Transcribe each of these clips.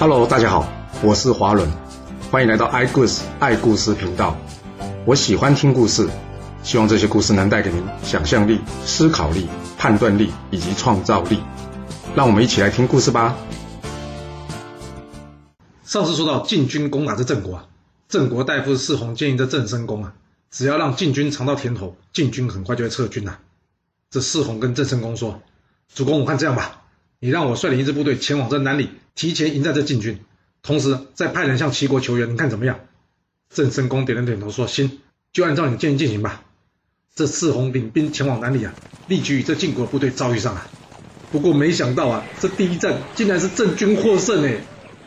Hello，大家好，我是华伦，欢迎来到爱故事爱故事频道。我喜欢听故事，希望这些故事能带给您想象力、思考力、判断力以及创造力。让我们一起来听故事吧。上次说到晋军攻打这郑国啊，郑国大夫士弘建议这郑申公啊，只要让晋军尝到甜头，晋军很快就会撤军呐。这士弘跟郑申公说：“主公，我看这样吧，你让我率领一支部队前往这南里，提前迎战这晋军，同时再派人向齐国求援，你看怎么样？”郑申公点了点头说：“行，就按照你的建议进行吧。”这赤红领兵前往南里啊，立即与这晋国部队遭遇上了。不过没想到啊，这第一战竟然是郑军获胜哎！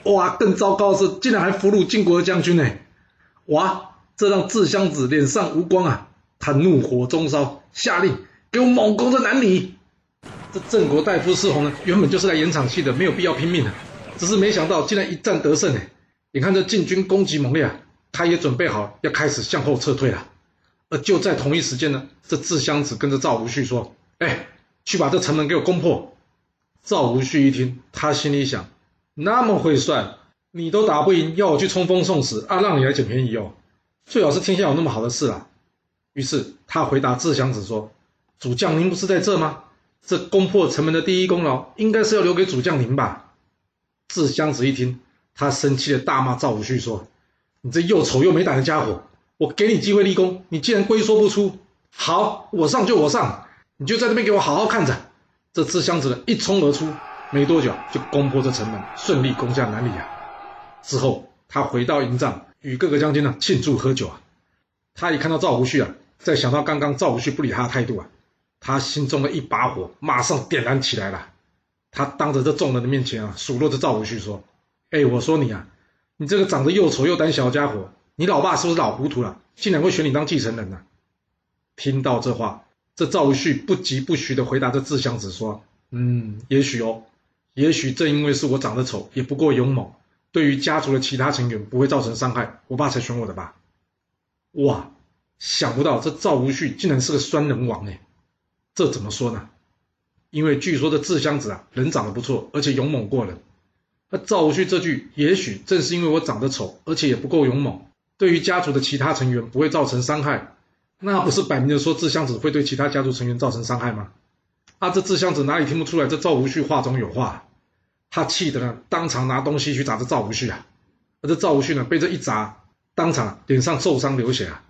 哇，更糟糕的是，竟然还俘虏晋国的将军哎！哇，这让智襄子脸上无光啊！他怒火中烧，下令给我猛攻这南里。这郑国大夫士弘呢，原本就是来演场戏的，没有必要拼命的，只是没想到竟然一战得胜哎！你看这晋军攻击猛烈啊，他也准备好要开始向后撤退了。而就在同一时间呢，这智襄子跟着赵无恤说：“哎。”去把这城门给我攻破！赵无恤一听，他心里想：那么会算，你都打不赢，要我去冲锋送死啊？让你来捡便宜哦！最好是天下有那么好的事啊！于是他回答智襄子说：“主将您不是在这吗？这攻破城门的第一功劳，应该是要留给主将您吧？”智襄子一听，他生气的大骂赵无旭说：“你这又丑又没胆的家伙！我给你机会立功，你竟然龟缩不出！好，我上就我上！”你就在那边给我好好看着，这智襄子呢一冲而出，没多久就攻破这城门，顺利攻下南里啊。之后他回到营帐，与各个将军呢庆祝喝酒啊。他一看到赵无旭啊，再想到刚刚赵无旭不理他的态度啊，他心中的一把火马上点燃起来了。他当着这众人的面前啊，数落着赵无恤说：“哎，我说你啊，你这个长得又丑又胆小的家伙，你老爸是不是老糊涂了，竟然会选你当继承人呢？”听到这话。这赵无恤不疾不徐的回答这智襄子说：“嗯，也许哦，也许正因为是我长得丑，也不够勇猛，对于家族的其他成员不会造成伤害，我爸才选我的吧。”哇，想不到这赵无恤竟然是个酸人王哎！这怎么说呢？因为据说这智襄子啊，人长得不错，而且勇猛过人。那赵无恤这句“也许正是因为我长得丑，而且也不够勇猛，对于家族的其他成员不会造成伤害。”那不是摆明着说智襄子会对其他家族成员造成伤害吗？啊，这智襄子哪里听不出来这赵无恤话中有话？他气得呢，当场拿东西去砸这赵无恤啊！而这赵无恤呢，被这一砸，当场脸上受伤流血啊！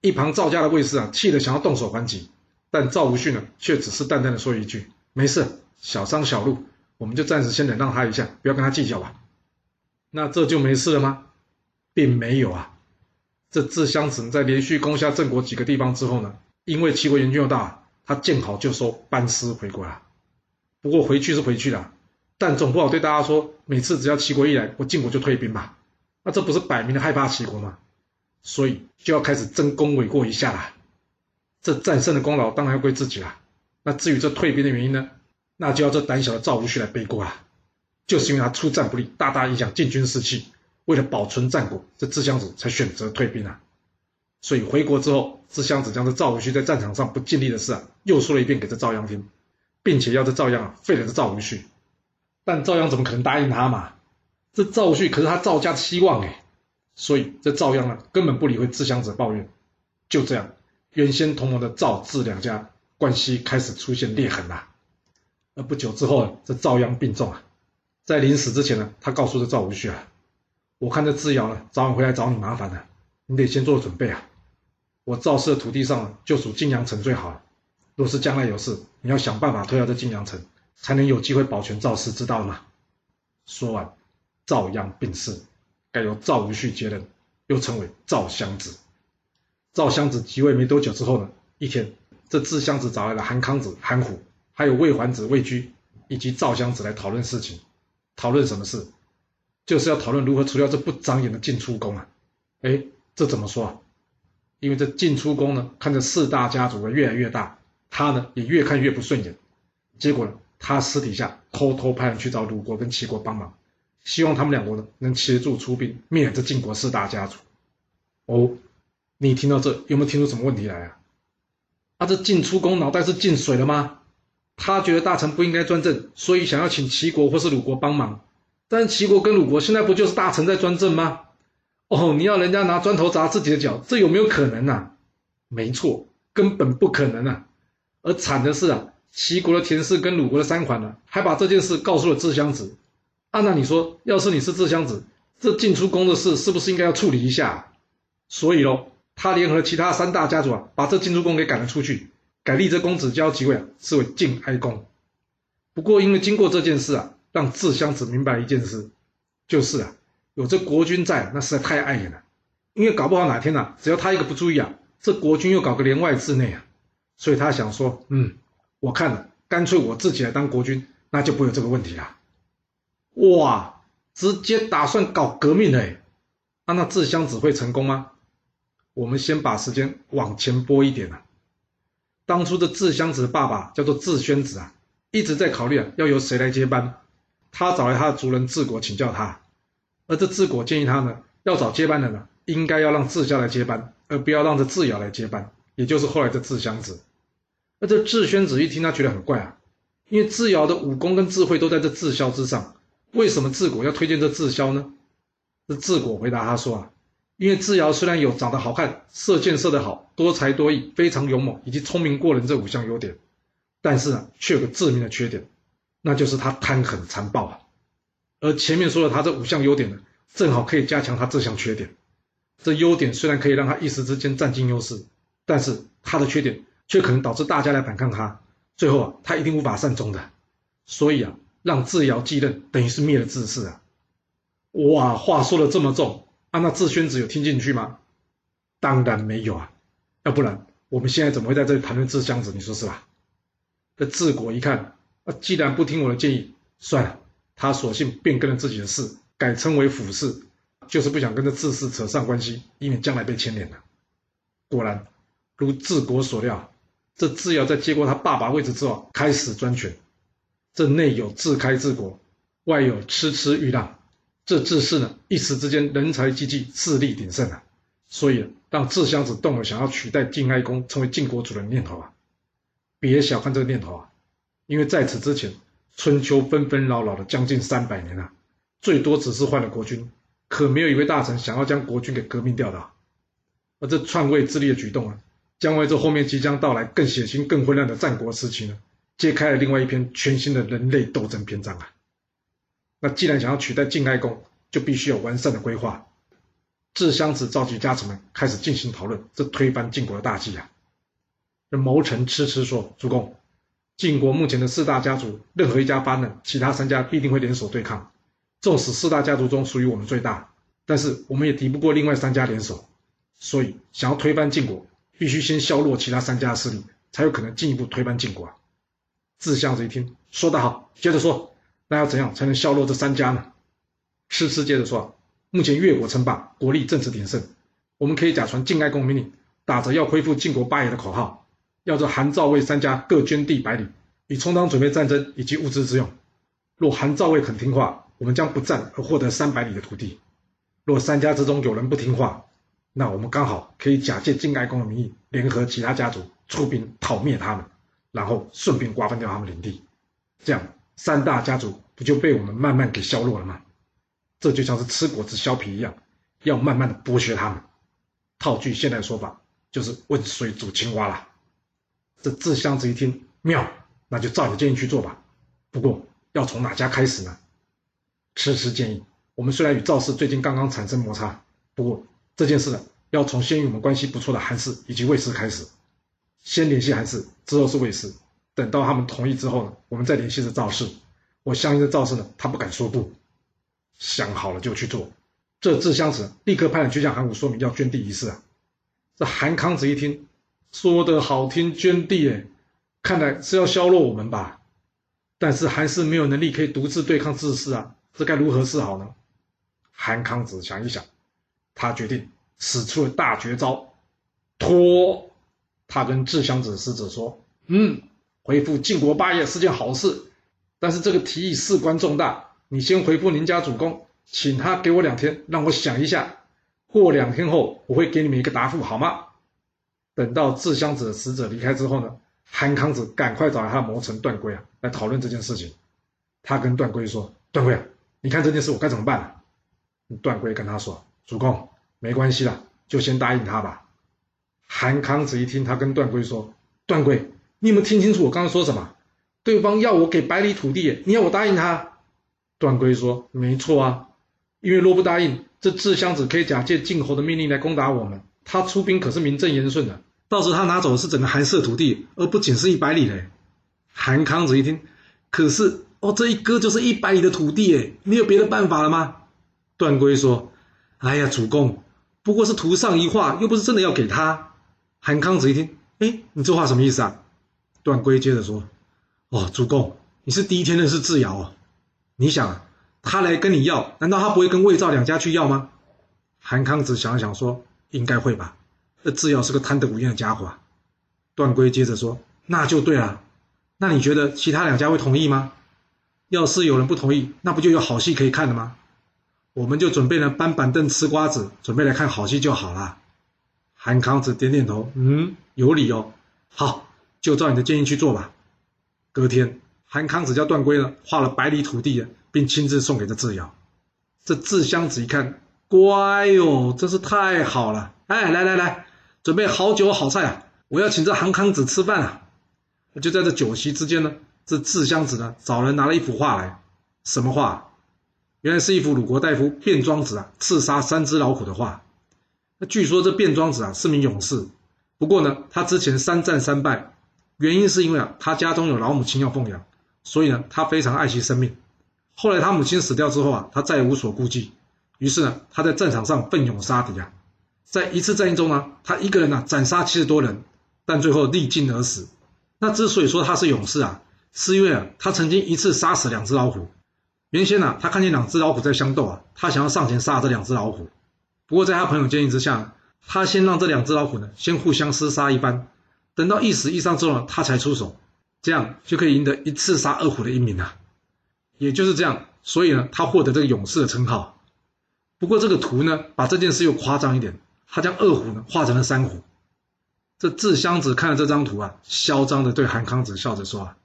一旁赵家的卫士啊，气得想要动手还击，但赵无恤呢，却只是淡淡的说一句：“没事，小伤小路，我们就暂时先忍让他一下，不要跟他计较吧。”那这就没事了吗？并没有啊！这智襄子在连续攻下郑国几个地方之后呢，因为齐国援军又大，他见好就收，班师回国了。不过回去是回去了，但总不好对大家说，每次只要齐国一来，我晋国就退兵吧？那这不是摆明了害怕齐国吗？所以就要开始争功诿过一下啦。这战胜的功劳当然要归自己啦。那至于这退兵的原因呢，那就要这胆小的赵无恤来背锅啊。就是因为他出战不利，大大影响晋军士气。为了保存战果，这智襄子才选择退兵啊。所以回国之后，智襄子将这赵无恤在战场上不尽力的事啊，又说了一遍给这赵鞅听，并且要这赵鞅啊废了这赵无恤。但赵鞅怎么可能答应他嘛？这赵无恤可是他赵家的希望哎。所以这赵鞅啊，根本不理会智襄子抱怨。就这样，原先同盟的赵智两家关系开始出现裂痕啦。而不久之后，这赵鞅病重啊，在临死之前呢，他告诉这赵无恤啊。我看这智瑶呢，早晚回来找你麻烦的，你得先做准备啊！我赵氏的土地上就属晋阳城最好了。若是将来有事，你要想办法退到这晋阳城，才能有机会保全赵氏，知道了吗？说完，赵鞅病逝，该由赵无恤接任，又称为赵襄子。赵襄子即位没多久之后呢，一天，这智襄子找来了韩康子、韩虎，还有魏桓子、魏居，以及赵襄子来讨论事情。讨论什么事？就是要讨论如何除掉这不长眼的晋出公啊！哎，这怎么说啊？因为这晋出公呢，看着四大家族的越来越大，他呢也越看越不顺眼。结果呢，他私底下偷偷派人去找鲁国跟齐国帮忙，希望他们两国呢能协助出兵灭这晋国四大家族。哦，你听到这有没有听出什么问题来啊？他，这进出宫脑袋是进水了吗？他觉得大臣不应该专政，所以想要请齐国或是鲁国帮忙。但齐国跟鲁国现在不就是大臣在专政吗？哦，你要人家拿砖头砸自己的脚，这有没有可能啊？没错，根本不可能啊！而惨的是啊，齐国的田氏跟鲁国的三桓呢，还把这件事告诉了智襄子。啊，那你说，要是你是智襄子，这进出宫的事是不是应该要处理一下？所以喽，他联合其他三大家族啊，把这晋出公给赶了出去，改立这公子交即位啊，是为晋哀公。不过因为经过这件事啊，让智襄子明白一件事，就是啊，有这国君在，那实在太碍眼了。因为搞不好哪天呐，只要他一个不注意啊，这国君又搞个连外治内啊，所以他想说，嗯，我看了，干脆我自己来当国君，那就不会有这个问题了。哇，直接打算搞革命嘞！啊，那智襄子会成功吗？我们先把时间往前拨一点啊。当初的智湘子的爸爸叫做智宣子啊，一直在考虑啊，要由谁来接班。他找来他的族人智果请教他，而这智果建议他呢，要找接班人呢，应该要让智孝来接班，而不要让这智瑶来接班，也就是后来的智湘子。而这智宣子一听，他觉得很怪啊，因为智瑶的武功跟智慧都在这智孝之上。为什么智国要推荐这智霄呢？这智果回答他说啊，因为智瑶虽然有长得好看、射箭射得好、多才多艺、非常勇猛以及聪明过人这五项优点，但是呢，却有个致命的缺点，那就是他贪狠残暴啊。而前面说的他这五项优点呢，正好可以加强他这项缺点。这优点虽然可以让他一时之间占尽优势，但是他的缺点却可能导致大家来反抗他，最后啊，他一定无法善终的。所以啊。让智尧继任，等于是灭了智氏啊！哇，话说的这么重啊，那智宣子有听进去吗？当然没有啊，要不然我们现在怎么会在这里谈论智襄子？你说是吧？这智果一看，啊，既然不听我的建议，算了，他索性变更了自己的氏，改称为辅氏，就是不想跟这智氏扯上关系，以免将来被牵连了。果然，如智国所料，这智尧在接过他爸爸位置之后，开始专权。这内有自开治国，外有痴痴欲让，这智氏呢一时之间人才济济，势力鼎盛啊，所以让智襄子动了想要取代晋哀公成为晋国主的念头啊。别小看这个念头啊，因为在此之前，春秋纷纷扰扰的将近三百年啊，最多只是换了国君，可没有一位大臣想要将国君给革命掉的。而这篡位自立的举动啊，将为这后面即将到来更血腥、更混乱的战国时期呢。揭开了另外一篇全新的人类斗争篇章啊！那既然想要取代晋哀公，就必须有完善的规划。智襄子召集家臣们开始进行讨论，这推翻晋国的大计啊！那谋臣痴痴说：“主公，晋国目前的四大家族，任何一家发难，其他三家必定会联手对抗。纵使四大家族中属于我们最大，但是我们也敌不过另外三家联手。所以，想要推翻晋国，必须先削弱其他三家势力，才有可能进一步推翻晋国啊！”智襄子一听，说得好，接着说，那要怎样才能削弱这三家呢？痴痴接着说，目前越国称霸，国力正值鼎盛，我们可以假传晋哀公命令，打着要恢复晋国霸业的口号，要这韩赵魏三家各捐地百里，以充当准备战争以及物资之用。若韩赵魏肯听话，我们将不战而获得三百里的土地；若三家之中有人不听话，那我们刚好可以假借晋哀公的名义，联合其他家族出兵讨灭他们。然后顺便瓜分掉他们领地，这样三大家族不就被我们慢慢给削弱了吗？这就像是吃果子削皮一样，要慢慢的剥削他们。套句现代说法，就是温水煮青蛙啦。这智襄子一听妙，那就照你的建议去做吧。不过要从哪家开始呢？迟迟建议，我们虽然与赵氏最近刚刚产生摩擦，不过这件事呢，要从先与我们关系不错的韩氏以及魏氏开始。先联系韩氏，之后是魏氏。等到他们同意之后呢，我们再联系着赵氏。我相信这赵氏呢，他不敢说不。想好了就去做。这智襄子立刻派人去向韩武说明要捐地一事啊。这韩康子一听，说的好听，捐地哎，看来是要削弱我们吧？但是韩氏没有能力可以独自对抗智氏啊，这该如何是好呢？韩康子想一想，他决定使出了大绝招，拖。他跟智襄子使者说：“嗯，回复晋国霸业是件好事，但是这个提议事关重大，你先回复您家主公，请他给我两天，让我想一下。过两天后，我会给你们一个答复，好吗？”等到智襄子的使者离开之后呢，韩康子赶快找来他谋臣段圭啊，来讨论这件事情。他跟段圭说：“段圭啊，你看这件事我该怎么办？”段贵跟他说：“主公，没关系了，就先答应他吧。”韩康子一听，他跟段贵说：“段贵，你有没有听清楚我刚刚说什么？对方要我给百里土地，你要我答应他？”段贵说：“没错啊，因为若不答应，这智襄子可以假借晋侯的命令来攻打我们。他出兵可是名正言顺的，到时他拿走的是整个韩氏土地，而不仅是一百里嘞。”韩康子一听，可是哦，这一割就是一百里的土地哎，你有别的办法了吗？段贵说：“哎呀，主公，不过是图上一画，又不是真的要给他。”韩康子一听，哎，你这话什么意思啊？段圭接着说：“哦，主公，你是第一天认识智瑶哦。你想，他来跟你要，难道他不会跟魏赵两家去要吗？”韩康子想了想说：“应该会吧。这智瑶是个贪得无厌的家伙。”段圭接着说：“那就对了。那你觉得其他两家会同意吗？要是有人不同意，那不就有好戏可以看了吗？我们就准备了搬板凳吃瓜子，准备来看好戏就好了。”韩康子点点头，嗯，有理哦。好，就照你的建议去做吧。隔天，韩康子叫段圭呢，画了百里土地，并亲自送给这智瑶。这智襄子一看，乖哟，真是太好了。哎，来来来，准备好酒好菜啊！我要请这韩康子吃饭啊！就在这酒席之间呢，这智襄子呢，找人拿了一幅画来。什么画？原来是一幅鲁国大夫卞庄子啊，刺杀三只老虎的画。那据说这卞庄子啊是名勇士，不过呢，他之前三战三败，原因是因为啊他家中有老母亲要奉养，所以呢他非常爱惜生命。后来他母亲死掉之后啊，他再也无所顾忌，于是呢他在战场上奋勇杀敌啊，在一次战役中呢，他一个人呢斩杀七十多人，但最后力尽而死。那之所以说他是勇士啊，是因为啊他曾经一次杀死两只老虎。原先呢他看见两只老虎在相斗啊，他想要上前杀这两只老虎。不过，在他朋友建议之下，他先让这两只老虎呢，先互相厮杀一番，等到一死一伤之后，他才出手，这样就可以赢得一次杀二虎的英名啊。也就是这样，所以呢，他获得这个勇士的称号。不过，这个图呢，把这件事又夸张一点，他将二虎呢画成了三虎。这智襄子看了这张图啊，嚣张的对韩康子笑着说：“啊，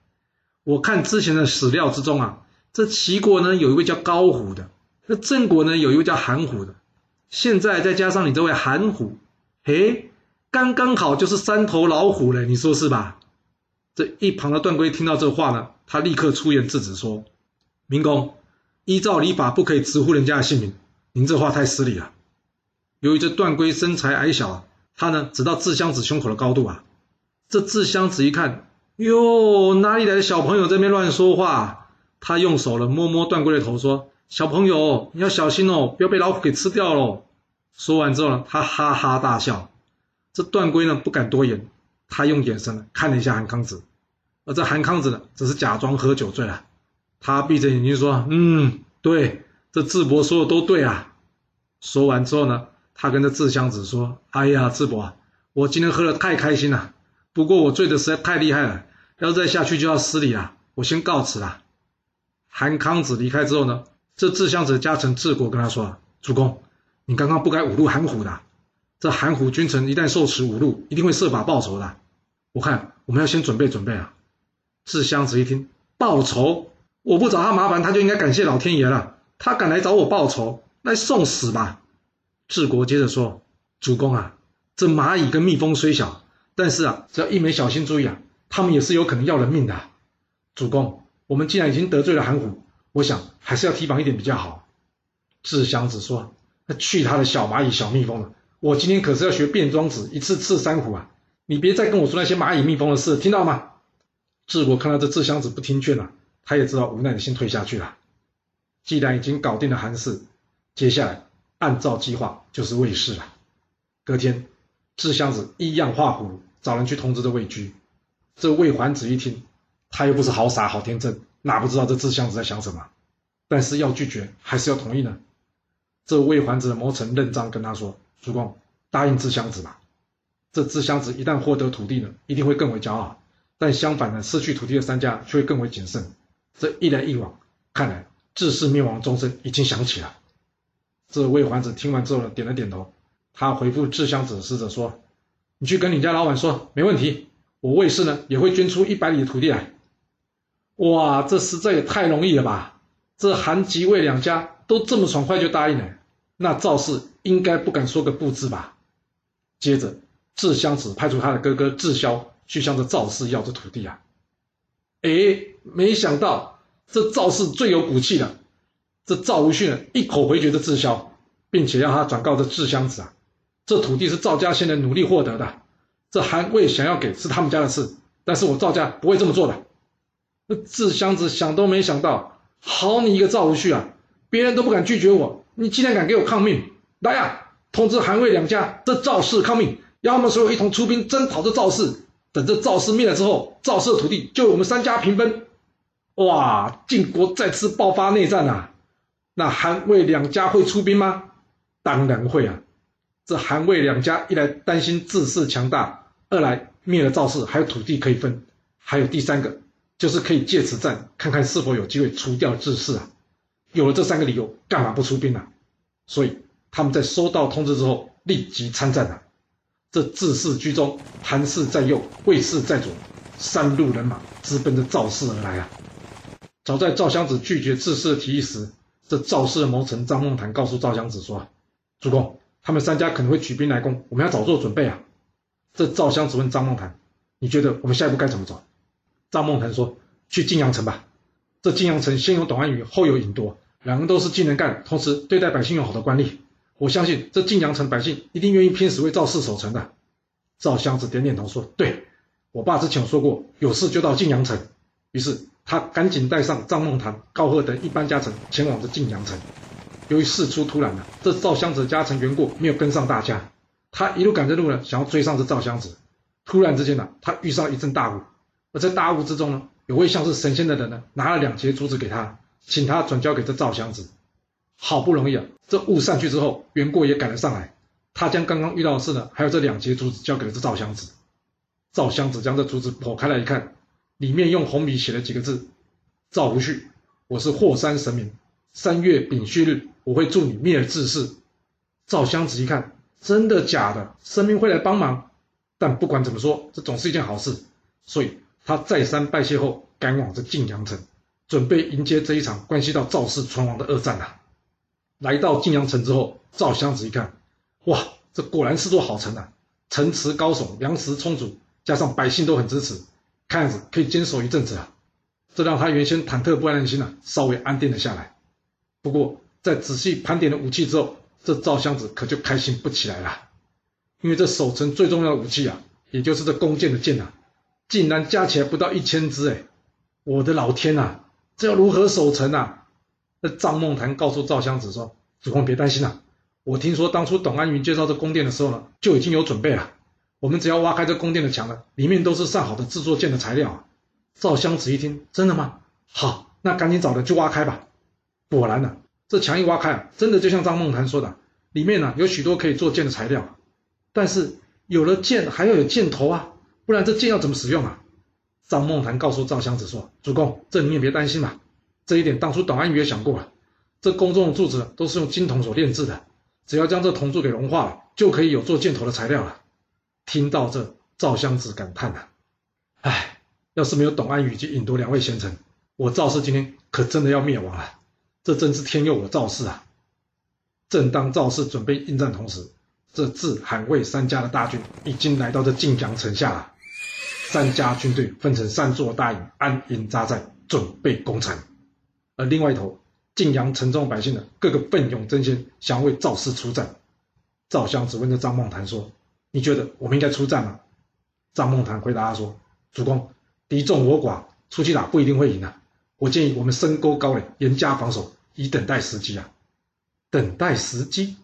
我看之前的史料之中啊，这齐国呢有一位叫高虎的，那郑国呢有一位叫韩虎的。”现在再加上你这位韩虎，嘿，刚刚好就是三头老虎嘞，你说是吧？这一旁的段圭听到这话呢，他立刻出言制止说：“明公，依照礼法不可以直呼人家的姓名，您这话太失礼了。”由于这段圭身材矮小，他呢只到智襄子胸口的高度啊。这智襄子一看，哟，哪里来的小朋友这边乱说话？他用手呢摸摸段圭的头说。小朋友，你要小心哦，不要被老虎给吃掉喽！说完之后呢，他哈哈大笑。这段圭呢不敢多言，他用眼神看了一下韩康子，而这韩康子呢只是假装喝酒醉了。他闭着眼睛说：“嗯，对，这智伯说的都对啊。”说完之后呢，他跟这智襄子说：“哎呀，智伯，我今天喝的太开心了，不过我醉的实在太厉害了，要再下去就要失礼了，我先告辞了。”韩康子离开之后呢？这智襄子的家臣智国跟他说：“主公，你刚刚不该侮辱韩虎的。这韩虎君臣一旦受此侮辱，一定会设法报仇的。我看我们要先准备准备啊。”智襄子一听，报仇，我不找他麻烦，他就应该感谢老天爷了。他敢来找我报仇，来送死吧。智国接着说：“主公啊，这蚂蚁跟蜜蜂虽小，但是啊，只要一没小心注意啊，他们也是有可能要人命的。主公，我们既然已经得罪了韩虎。”我想还是要提防一点比较好。智襄子说：“那去他的小蚂蚁、小蜜蜂了！我今天可是要学变装子，一次刺三虎啊！你别再跟我说那些蚂蚁、蜜蜂的事，听到吗？”智国看到这智襄子不听劝了，他也知道无奈的先退下去了。既然已经搞定了韩氏，接下来按照计划就是魏氏了。隔天，智襄子一样画葫芦，找人去通知这魏居。这魏桓子一听，他又不是好傻好天真。哪不知道这智襄子在想什么？但是要拒绝还是要同意呢？这魏桓子的谋臣任章跟他说：“主公，答应智襄子吧。这智襄子一旦获得土地呢，一定会更为骄傲；但相反呢，失去土地的三家却会更为谨慎。这一来一往，看来智氏灭亡钟声已经响起了。”这魏桓子听完之后呢，点了点头。他回复智襄子的使者说：“你去跟你家老板说，没问题。我魏氏呢，也会捐出一百里的土地来。”哇，这实在也太容易了吧！这韩吉魏两家都这么爽快就答应了，那赵氏应该不敢说个不字吧？接着，智襄子派出他的哥哥智霄去向着赵氏要这土地啊。哎，没想到这赵氏最有骨气了，这赵无恤一口回绝这智霄，并且让他转告这智襄子啊，这土地是赵家先人努力获得的，这韩魏想要给是他们家的事，但是我赵家不会这么做的。那智襄子想都没想到，好你一个赵无恤啊，别人都不敢拒绝我，你竟然敢给我抗命！来呀，通知韩魏两家，这赵氏抗命，让他们所有一同出兵征讨这赵氏。等这赵氏灭了之后，赵氏的土地就我们三家平分。哇，晋国再次爆发内战啊！那韩魏两家会出兵吗？当然会啊！这韩魏两家一来担心自氏强大，二来灭了赵氏还有土地可以分，还有第三个。就是可以借此战，看看是否有机会除掉智氏啊！有了这三个理由，干嘛不出兵呢？所以他们在收到通知之后，立即参战了。这智氏居中，韩氏在右，魏氏在左，三路人马直奔着赵氏而来啊！早在赵襄子拒绝智氏的提议时，这赵氏的谋臣张孟谈告诉赵襄子说：“主公，他们三家可能会举兵来攻，我们要早做准备啊！”这赵襄子问张孟谈：“你觉得我们下一步该怎么走？”张孟谈说：“去晋阳城吧，这晋阳城先有董安宇，后有尹多，两人都是既能干，同时对待百姓又好的官吏。我相信这晋阳城百姓一定愿意拼死为赵氏守城的。”赵襄子点点头说：“对，我爸之前有说过，有事就到晋阳城。”于是他赶紧带上张孟谈、高贺等一般家臣前往这晋阳城。由于事出突然呢，这赵襄子家臣袁过没有跟上大家，他一路赶着路呢，想要追上这赵襄子。突然之间呢，他遇上一阵大雾。而在大雾之中呢，有位像是神仙的人呢，拿了两截竹子给他，请他转交给这赵襄子。好不容易啊，这雾散去之后，袁过也赶了上来。他将刚刚遇到的事呢，还有这两截竹子交给了这赵襄子。赵襄子将这竹子剖开来一看，里面用红笔写了几个字：“赵无恤，我是霍山神明，三月丙戌日，我会助你灭了志士。”赵襄子一看，真的假的？神明会来帮忙？但不管怎么说，这总是一件好事，所以。他再三拜谢后，赶往这晋阳城，准备迎接这一场关系到赵氏存亡的恶战啊！来到晋阳城之后，赵襄子一看，哇，这果然是座好城啊！城池高耸，粮食充足，加上百姓都很支持，看样子可以坚守一阵子啊！这让他原先忐忑不安的心啊，稍微安定了下来。不过，在仔细盘点了武器之后，这赵襄子可就开心不起来了，因为这守城最重要的武器啊，也就是这弓箭的箭啊。竟然加起来不到一千支哎！我的老天呐，这要如何守城啊？那张梦谈告诉赵襄子说：“主公别担心啊，我听说当初董安云介绍这宫殿的时候呢，就已经有准备了。我们只要挖开这宫殿的墙了，里面都是上好的制作剑的材料啊。”赵襄子一听，真的吗？好，那赶紧找人去挖开吧。果然呢，这墙一挖开啊，真的就像张梦谈说的，里面呢有许多可以做剑的材料。但是有了剑，还要有箭头啊。不然这剑要怎么使用啊？张梦谈告诉赵襄子说：“主公，这你也别担心嘛。这一点当初董安宇也想过了。这宫中的柱子都是用金铜所炼制的，只要将这铜柱给融化了，就可以有做箭头的材料了。”听到这，赵襄子感叹呐：“唉，要是没有董安宇及尹多两位贤臣，我赵氏今天可真的要灭亡了。这真是天佑我赵氏啊！”正当赵氏准备应战同时，这自韩魏三家的大军已经来到这晋江城下了。三家军队分成三座大营，安营扎寨，准备攻城。而另外一头，晋阳城中百姓呢，个个奋勇争先，想为赵氏出战。赵襄子问着张孟谈说：“你觉得我们应该出战吗？”张孟谈回答他说：“主公，敌众我寡，出去打不一定会赢啊。我建议我们深沟高垒，严加防守，以等待时机啊。”等待时机？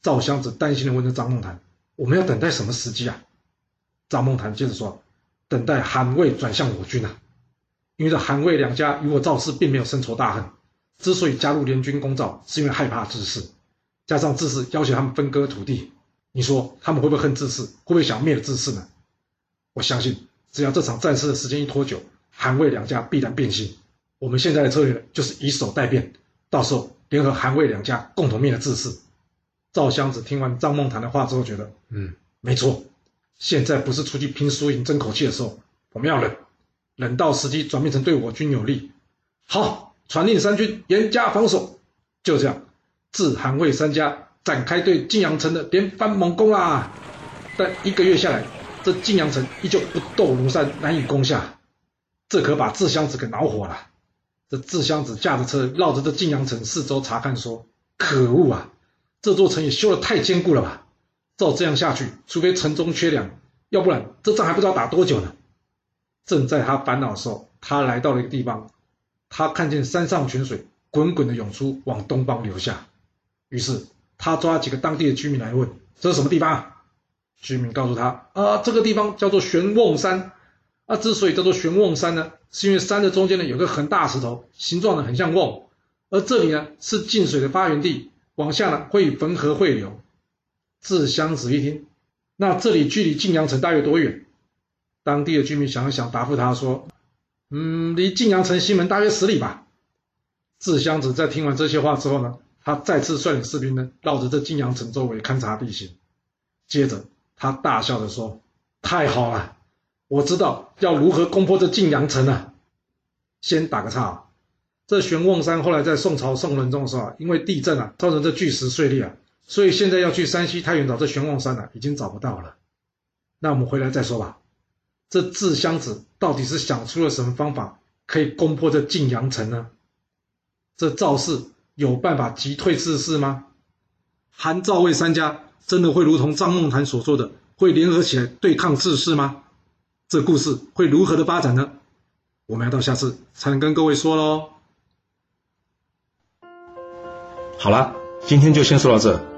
赵襄子担心的问着张孟谈：“我们要等待什么时机啊？”张孟谈接着说。等待韩魏转向我军啊！因为这韩魏两家与我赵氏并没有深仇大恨，之所以加入联军攻赵，是因为害怕智氏，加上智氏要求他们分割土地，你说他们会不会恨智氏？会不会想灭了智氏呢？我相信，只要这场战事的时间一拖久，韩魏两家必然变心。我们现在的策略就是以守待变，到时候联合韩魏两家共同灭了智氏。赵襄子听完张孟谈的话之后，觉得，嗯，没错。现在不是出去拼输赢、争口气的时候，我们要忍，忍到时机转变成对我军有利。好，传令三军严加防守。就这样，自韩魏三家展开对晋阳城的连番猛攻啦。但一个月下来，这晋阳城依旧不斗如山，难以攻下。这可把智襄子给恼火了。这智襄子驾着车绕着这晋阳城四周查看，说：“可恶啊！这座城也修得太坚固了吧？照这样下去，除非城中缺粮，要不然这仗还不知道打多久呢。”正在他烦恼的时候，他来到了一个地方，他看见山上泉水滚滚的涌出，往东方流下。于是他抓几个当地的居民来问：“这是什么地方？”居民告诉他：“啊，这个地方叫做玄瓮山。啊，之所以叫做玄瓮山呢，是因为山的中间呢有个很大石头，形状呢很像瓮，而这里呢是进水的发源地，往下呢会以汾河汇流。”智襄子一听，那这里距离晋阳城大约多远？当地的居民想了想，答复他说：“嗯，离晋阳城西门大约十里吧。”智襄子在听完这些话之后呢，他再次率领士兵呢绕着这晋阳城周围勘察地形，接着。他大笑着说：“太好了，我知道要如何攻破这晋阳城了。”先打个岔，这玄瓮山后来在宋朝宋仁宗的时候，因为地震啊，造成这巨石碎裂啊，所以现在要去山西太原找这玄望山呢，已经找不到了。那我们回来再说吧。这智襄子到底是想出了什么方法可以攻破这晋阳城呢？这赵氏有办法击退智氏吗？韩赵魏三家？真的会如同张梦谈所说的，会联合起来对抗智氏吗？这故事会如何的发展呢？我们要到下次才能跟各位说喽。好了，今天就先说到这。